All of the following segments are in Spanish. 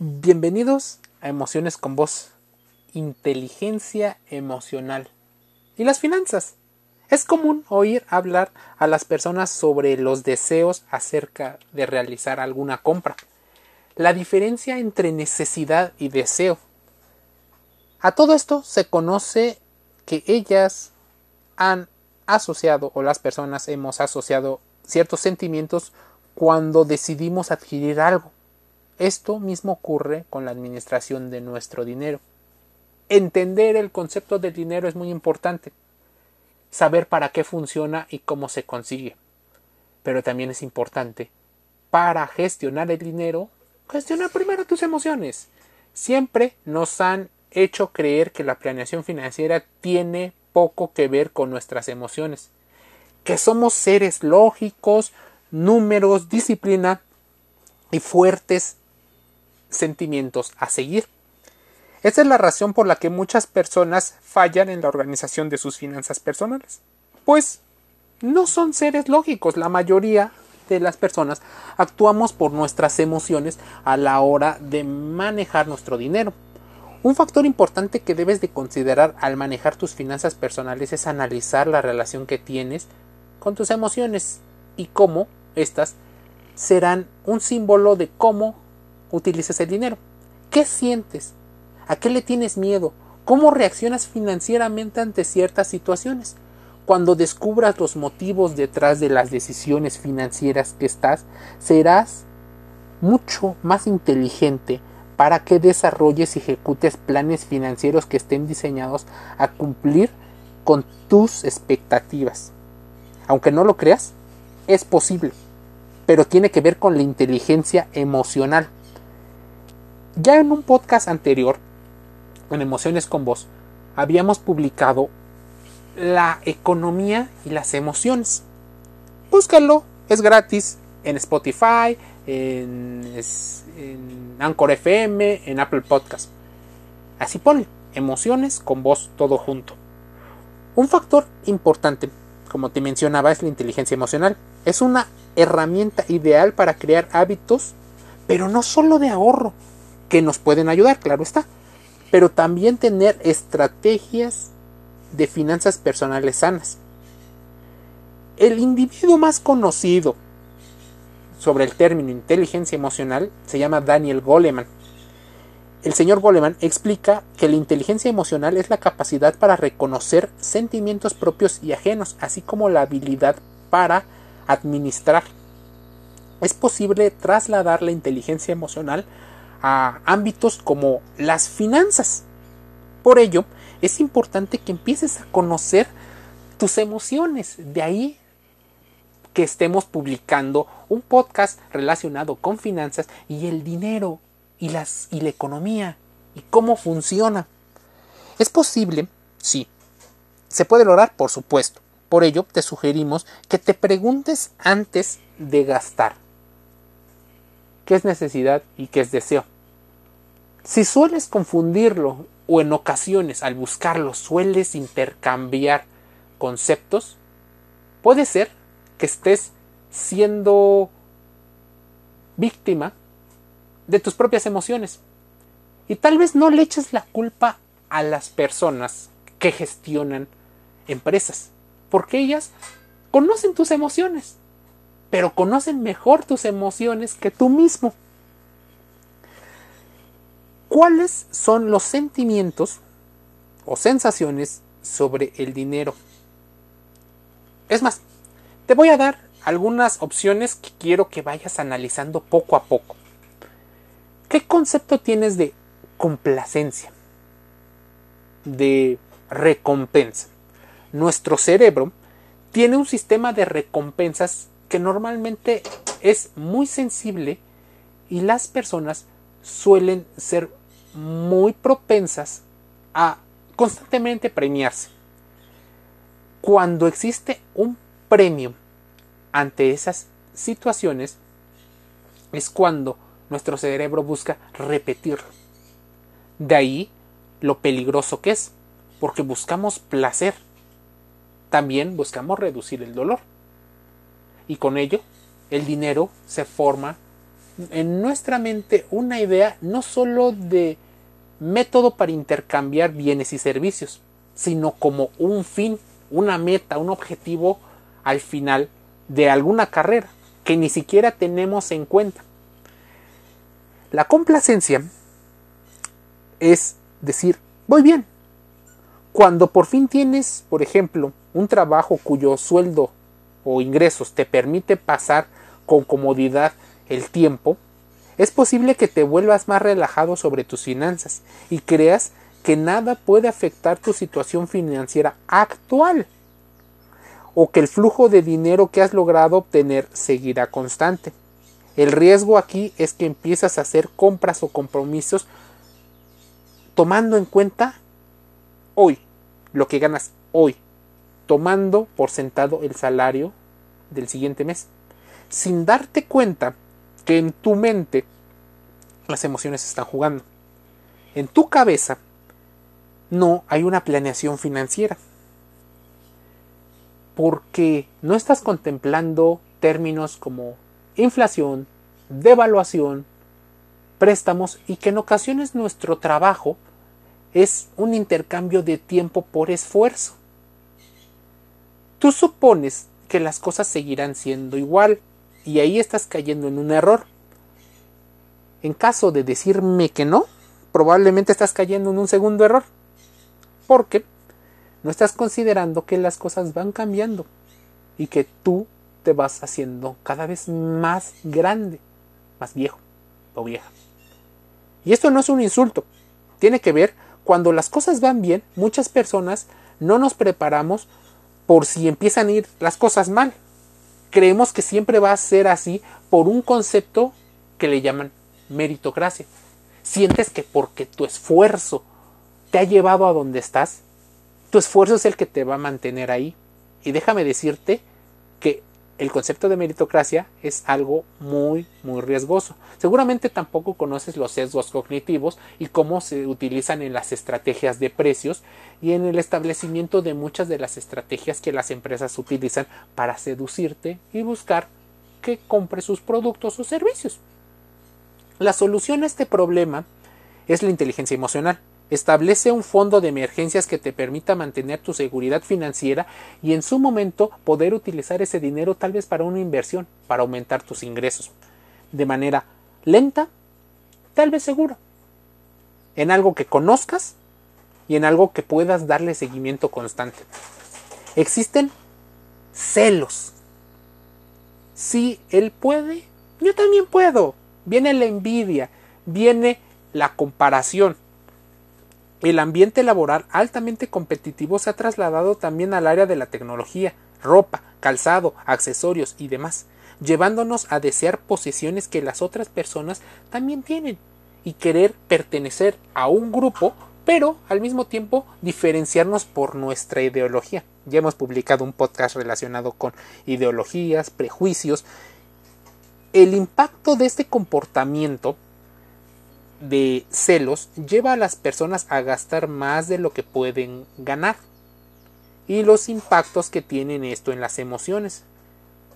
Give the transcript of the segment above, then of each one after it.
Bienvenidos a Emociones con Voz, inteligencia emocional y las finanzas. Es común oír hablar a las personas sobre los deseos acerca de realizar alguna compra. La diferencia entre necesidad y deseo. A todo esto se conoce que ellas han asociado o las personas hemos asociado ciertos sentimientos cuando decidimos adquirir algo. Esto mismo ocurre con la administración de nuestro dinero. Entender el concepto del dinero es muy importante. Saber para qué funciona y cómo se consigue. Pero también es importante, para gestionar el dinero, gestionar primero tus emociones. Siempre nos han hecho creer que la planeación financiera tiene poco que ver con nuestras emociones, que somos seres lógicos, números, disciplina y fuertes sentimientos a seguir. Esta es la razón por la que muchas personas fallan en la organización de sus finanzas personales. Pues no son seres lógicos. La mayoría de las personas actuamos por nuestras emociones a la hora de manejar nuestro dinero. Un factor importante que debes de considerar al manejar tus finanzas personales es analizar la relación que tienes con tus emociones y cómo éstas serán un símbolo de cómo utilizas el dinero. ¿Qué sientes? ¿A qué le tienes miedo? ¿Cómo reaccionas financieramente ante ciertas situaciones? Cuando descubras los motivos detrás de las decisiones financieras que estás, serás mucho más inteligente para que desarrolles y ejecutes planes financieros que estén diseñados a cumplir con tus expectativas. Aunque no lo creas, es posible, pero tiene que ver con la inteligencia emocional. Ya en un podcast anterior, en Emociones con Vos, habíamos publicado la economía y las emociones. Búscalo, es gratis en Spotify, en, Anchor FM, en Apple Podcast. Así pone, emociones con voz todo junto. Un factor importante, como te mencionaba, es la inteligencia emocional. Es una herramienta ideal para crear hábitos, pero no solo de ahorro, que nos pueden ayudar, claro está, pero también tener estrategias de finanzas personales sanas. El individuo más conocido sobre el término inteligencia emocional se llama Daniel Goleman. El señor Goleman explica que la inteligencia emocional es la capacidad para reconocer sentimientos propios y ajenos, así como la habilidad para administrar. Es posible trasladar la inteligencia emocional a ámbitos como las finanzas. Por ello, es importante que empieces a conocer tus emociones. De ahí que estemos publicando un podcast relacionado con finanzas y el dinero y, las, y la economía y cómo funciona. ¿Es posible? Sí. ¿Se puede lograr? Por supuesto. Por ello, te sugerimos que te preguntes antes de gastar qué es necesidad y qué es deseo. Si sueles confundirlo o en ocasiones al buscarlo sueles intercambiar conceptos, puede ser que estés siendo víctima de tus propias emociones. Y tal vez no le eches la culpa a las personas que gestionan empresas, porque ellas conocen tus emociones pero conocen mejor tus emociones que tú mismo. ¿Cuáles son los sentimientos o sensaciones sobre el dinero? Es más, te voy a dar algunas opciones que quiero que vayas analizando poco a poco. ¿Qué concepto tienes de complacencia? De recompensa. Nuestro cerebro tiene un sistema de recompensas que normalmente es muy sensible y las personas suelen ser muy propensas a constantemente premiarse. Cuando existe un premio ante esas situaciones, es cuando nuestro cerebro busca repetirlo. De ahí lo peligroso que es, porque buscamos placer. También buscamos reducir el dolor y con ello el dinero se forma en nuestra mente una idea no solo de método para intercambiar bienes y servicios, sino como un fin, una meta, un objetivo al final de alguna carrera que ni siquiera tenemos en cuenta. La complacencia es decir, voy bien. Cuando por fin tienes, por ejemplo, un trabajo cuyo sueldo o ingresos te permite pasar con comodidad el tiempo, es posible que te vuelvas más relajado sobre tus finanzas y creas que nada puede afectar tu situación financiera actual o que el flujo de dinero que has logrado obtener seguirá constante. El riesgo aquí es que empiezas a hacer compras o compromisos tomando en cuenta hoy, lo que ganas hoy, tomando por sentado el salario del siguiente mes, sin darte cuenta que en tu mente las emociones están jugando. En tu cabeza no hay una planeación financiera. Porque no estás contemplando términos como inflación, devaluación, préstamos y que en ocasiones nuestro trabajo es un intercambio de tiempo por esfuerzo. Tú supones que las cosas seguirán siendo igual y ahí estás cayendo en un error. En caso de decirme que no, probablemente estás cayendo en un segundo error porque no estás considerando que las cosas van cambiando y que tú te vas haciendo cada vez más grande, más viejo o vieja. Y esto no es un insulto, tiene que ver cuando las cosas van bien, muchas personas no nos preparamos por si empiezan a ir las cosas mal. Creemos que siempre va a ser así por un concepto que le llaman meritocracia. Sientes que porque tu esfuerzo te ha llevado a donde estás, tu esfuerzo es el que te va a mantener ahí. Y déjame decirte el concepto de meritocracia es algo muy, muy riesgoso. Seguramente tampoco conoces los sesgos cognitivos y cómo se utilizan en las estrategias de precios y en el establecimiento de muchas de las estrategias que las empresas utilizan para seducirte y buscar que compre sus productos o servicios. La solución a este problema es la inteligencia emocional. Establece un fondo de emergencias que te permita mantener tu seguridad financiera y en su momento poder utilizar ese dinero tal vez para una inversión, para aumentar tus ingresos. De manera lenta, tal vez segura. En algo que conozcas y en algo que puedas darle seguimiento constante. Existen celos. Si él puede, yo también puedo. Viene la envidia, viene la comparación el ambiente laboral altamente competitivo se ha trasladado también al área de la tecnología, ropa, calzado, accesorios y demás, llevándonos a desear posiciones que las otras personas también tienen y querer pertenecer a un grupo, pero al mismo tiempo diferenciarnos por nuestra ideología. Ya hemos publicado un podcast relacionado con ideologías, prejuicios. El impacto de este comportamiento de celos lleva a las personas a gastar más de lo que pueden ganar y los impactos que tienen esto en las emociones.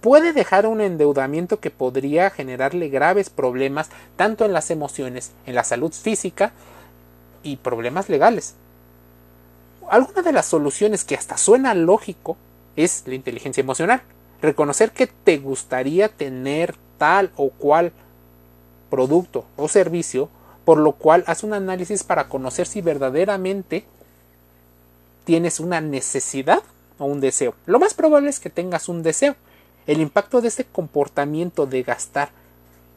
Puede dejar un endeudamiento que podría generarle graves problemas tanto en las emociones, en la salud física y problemas legales. Alguna de las soluciones que hasta suena lógico es la inteligencia emocional. Reconocer que te gustaría tener tal o cual producto o servicio por lo cual haz un análisis para conocer si verdaderamente tienes una necesidad o un deseo. Lo más probable es que tengas un deseo. El impacto de este comportamiento de gastar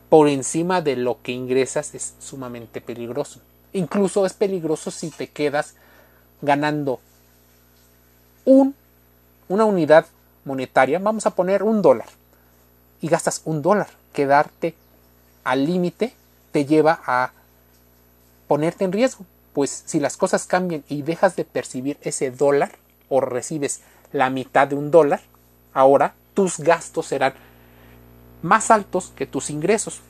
por encima de lo que ingresas es sumamente peligroso. Incluso es peligroso si te quedas ganando un, una unidad monetaria, vamos a poner un dólar, y gastas un dólar. Quedarte al límite te lleva a ponerte en riesgo, pues si las cosas cambian y dejas de percibir ese dólar o recibes la mitad de un dólar, ahora tus gastos serán más altos que tus ingresos.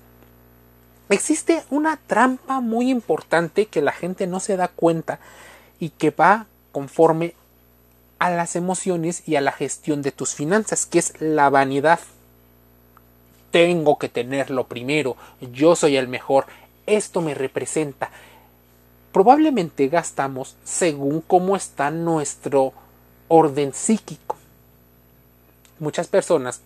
Existe una trampa muy importante que la gente no se da cuenta y que va conforme a las emociones y a la gestión de tus finanzas, que es la vanidad. tengo que tenerlo primero, yo soy el mejor, esto me representa. Probablemente gastamos según cómo está nuestro orden psíquico. Muchas personas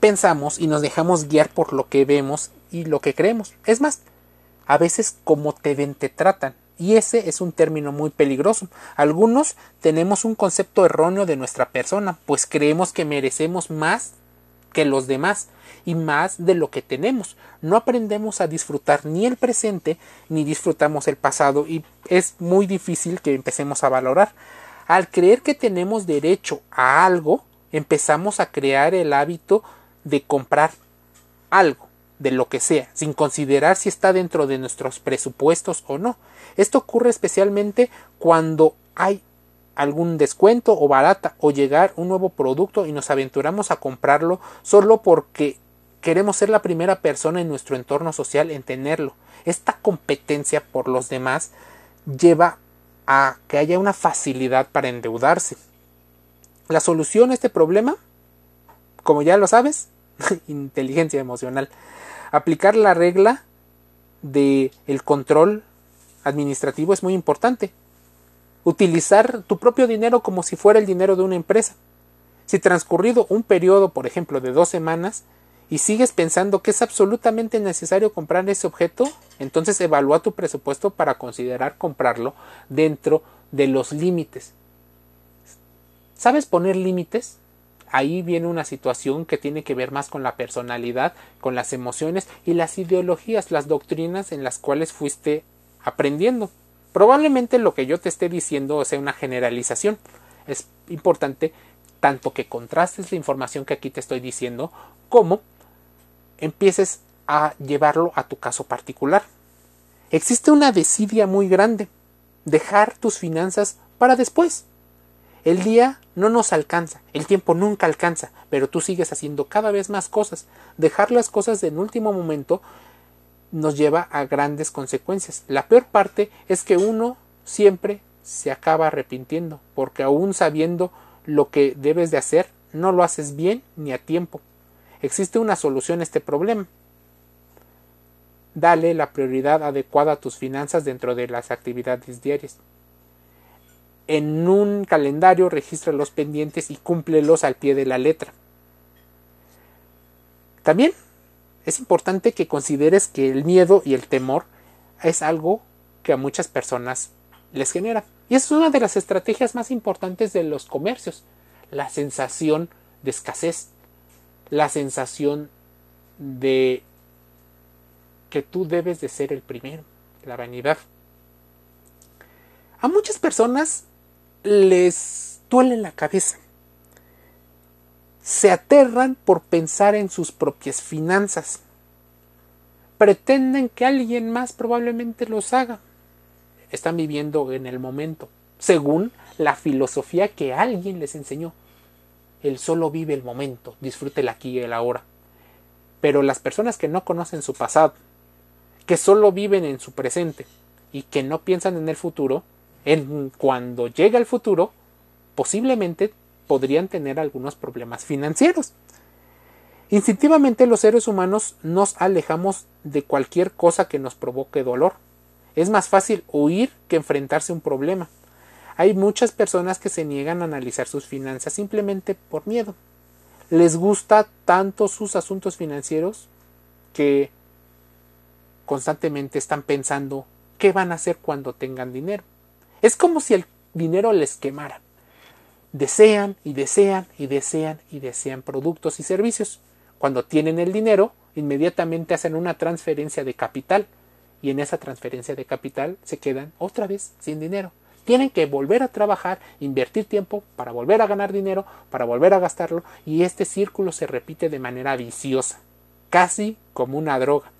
pensamos y nos dejamos guiar por lo que vemos y lo que creemos. Es más, a veces como te ven te tratan. Y ese es un término muy peligroso. Algunos tenemos un concepto erróneo de nuestra persona, pues creemos que merecemos más que los demás y más de lo que tenemos. No aprendemos a disfrutar ni el presente ni disfrutamos el pasado y es muy difícil que empecemos a valorar. Al creer que tenemos derecho a algo, empezamos a crear el hábito de comprar algo de lo que sea, sin considerar si está dentro de nuestros presupuestos o no. Esto ocurre especialmente cuando hay algún descuento o barata o llegar un nuevo producto y nos aventuramos a comprarlo solo porque queremos ser la primera persona en nuestro entorno social en tenerlo. Esta competencia por los demás lleva a que haya una facilidad para endeudarse. La solución a este problema, como ya lo sabes, inteligencia emocional aplicar la regla de el control administrativo es muy importante. Utilizar tu propio dinero como si fuera el dinero de una empresa. Si transcurrido un periodo, por ejemplo, de dos semanas, y sigues pensando que es absolutamente necesario comprar ese objeto, entonces evalúa tu presupuesto para considerar comprarlo dentro de los límites. ¿Sabes poner límites? ahí viene una situación que tiene que ver más con la personalidad, con las emociones y las ideologías, las doctrinas en las cuales fuiste aprendiendo. Probablemente lo que yo te esté diciendo sea una generalización. Es importante tanto que contrastes la información que aquí te estoy diciendo como empieces a llevarlo a tu caso particular. Existe una desidia muy grande. Dejar tus finanzas para después. El día no nos alcanza, el tiempo nunca alcanza, pero tú sigues haciendo cada vez más cosas. Dejar las cosas en último momento nos lleva a grandes consecuencias. La peor parte es que uno siempre se acaba arrepintiendo, porque aún sabiendo lo que debes de hacer, no lo haces bien ni a tiempo. Existe una solución a este problema. Dale la prioridad adecuada a tus finanzas dentro de las actividades diarias en un calendario registra los pendientes y cúmplelos al pie de la letra. También es importante que consideres que el miedo y el temor es algo que a muchas personas les genera. Y es una de las estrategias más importantes de los comercios. La sensación de escasez, la sensación de que tú debes de ser el primero, la vanidad. A muchas personas les duele la cabeza. Se aterran por pensar en sus propias finanzas. Pretenden que alguien más probablemente los haga. Están viviendo en el momento, según la filosofía que alguien les enseñó. El solo vive el momento, disfrute el aquí y el ahora. Pero las personas que no conocen su pasado, que solo viven en su presente y que no piensan en el futuro, en cuando llega el futuro, posiblemente podrían tener algunos problemas financieros. Instintivamente los seres humanos nos alejamos de cualquier cosa que nos provoque dolor. Es más fácil huir que enfrentarse a un problema. Hay muchas personas que se niegan a analizar sus finanzas simplemente por miedo. Les gusta tanto sus asuntos financieros que constantemente están pensando qué van a hacer cuando tengan dinero. Es como si el dinero les quemara. Desean y desean y desean y desean productos y servicios. Cuando tienen el dinero, inmediatamente hacen una transferencia de capital y en esa transferencia de capital se quedan otra vez sin dinero. Tienen que volver a trabajar, invertir tiempo para volver a ganar dinero, para volver a gastarlo y este círculo se repite de manera viciosa, casi como una droga.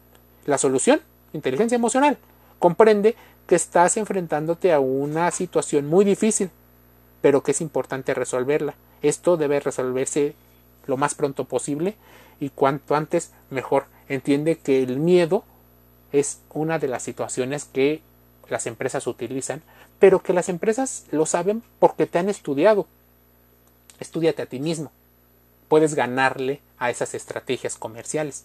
La solución, inteligencia emocional. Comprende que estás enfrentándote a una situación muy difícil, pero que es importante resolverla. Esto debe resolverse lo más pronto posible y cuanto antes mejor. Entiende que el miedo es una de las situaciones que las empresas utilizan, pero que las empresas lo saben porque te han estudiado. Estúdiate a ti mismo. puedes ganarle a esas estrategias comerciales.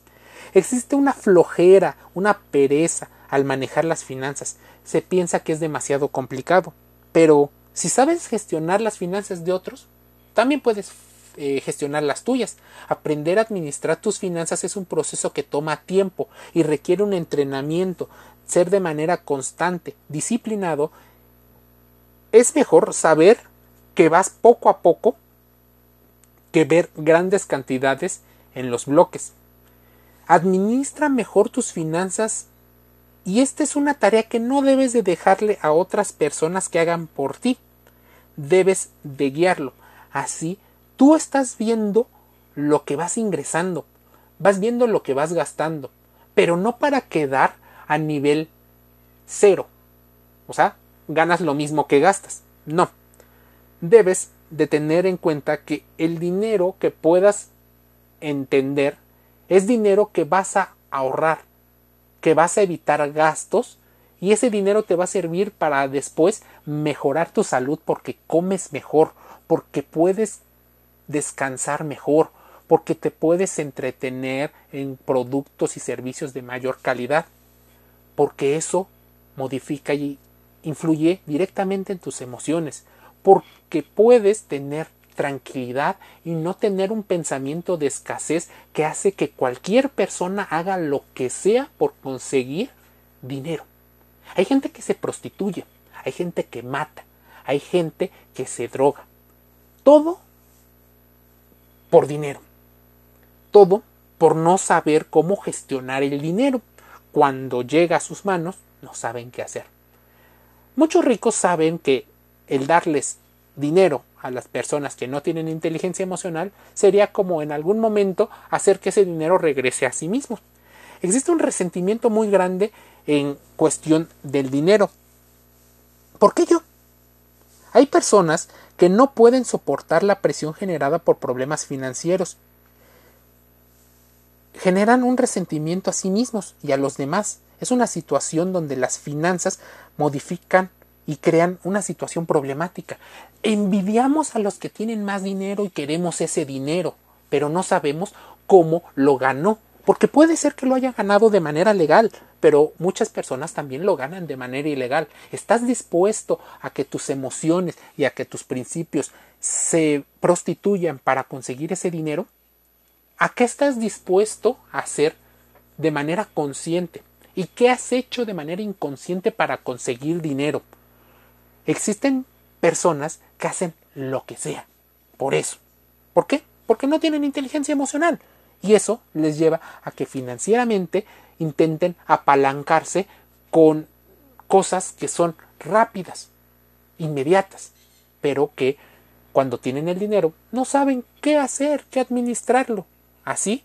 Existe una flojera, una pereza al manejar las finanzas. Se piensa que es demasiado complicado. Pero si sabes gestionar las finanzas de otros, también puedes eh, gestionar las tuyas. Aprender a administrar tus finanzas es un proceso que toma tiempo y requiere un entrenamiento, ser de manera constante, disciplinado. Es mejor saber que vas poco a poco que ver grandes cantidades en los bloques. Administra mejor tus finanzas y esta es una tarea que no debes de dejarle a otras personas que hagan por ti. Debes de guiarlo. Así tú estás viendo lo que vas ingresando, vas viendo lo que vas gastando, pero no para quedar a nivel cero. O sea, ganas lo mismo que gastas. No. Debes de tener en cuenta que el dinero que puedas entender es dinero que vas a ahorrar, que vas a evitar gastos y ese dinero te va a servir para después mejorar tu salud porque comes mejor, porque puedes descansar mejor, porque te puedes entretener en productos y servicios de mayor calidad, porque eso modifica y influye directamente en tus emociones, porque puedes tener tranquilidad y no tener un pensamiento de escasez que hace que cualquier persona haga lo que sea por conseguir dinero. Hay gente que se prostituye, hay gente que mata, hay gente que se droga. Todo por dinero. Todo por no saber cómo gestionar el dinero. Cuando llega a sus manos, no saben qué hacer. Muchos ricos saben que el darles dinero a las personas que no tienen inteligencia emocional sería como en algún momento hacer que ese dinero regrese a sí mismo. Existe un resentimiento muy grande en cuestión del dinero. ¿Por qué yo? Hay personas que no pueden soportar la presión generada por problemas financieros. Generan un resentimiento a sí mismos y a los demás. Es una situación donde las finanzas modifican y crean una situación problemática. Envidiamos a los que tienen más dinero y queremos ese dinero, pero no sabemos cómo lo ganó. Porque puede ser que lo haya ganado de manera legal, pero muchas personas también lo ganan de manera ilegal. ¿Estás dispuesto a que tus emociones y a que tus principios se prostituyan para conseguir ese dinero? ¿A qué estás dispuesto a hacer de manera consciente? ¿Y qué has hecho de manera inconsciente para conseguir dinero? Existen personas que hacen lo que sea. Por eso. ¿Por qué? Porque no tienen inteligencia emocional. Y eso les lleva a que financieramente intenten apalancarse con cosas que son rápidas, inmediatas, pero que cuando tienen el dinero no saben qué hacer, qué administrarlo. Así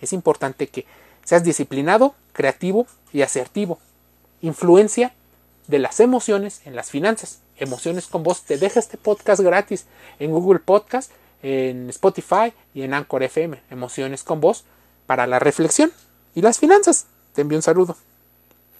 es importante que seas disciplinado, creativo y asertivo. Influencia de las emociones en las finanzas. Emociones con vos te deja este podcast gratis en Google Podcast, en Spotify y en Anchor FM. Emociones con vos para la reflexión y las finanzas. Te envío un saludo.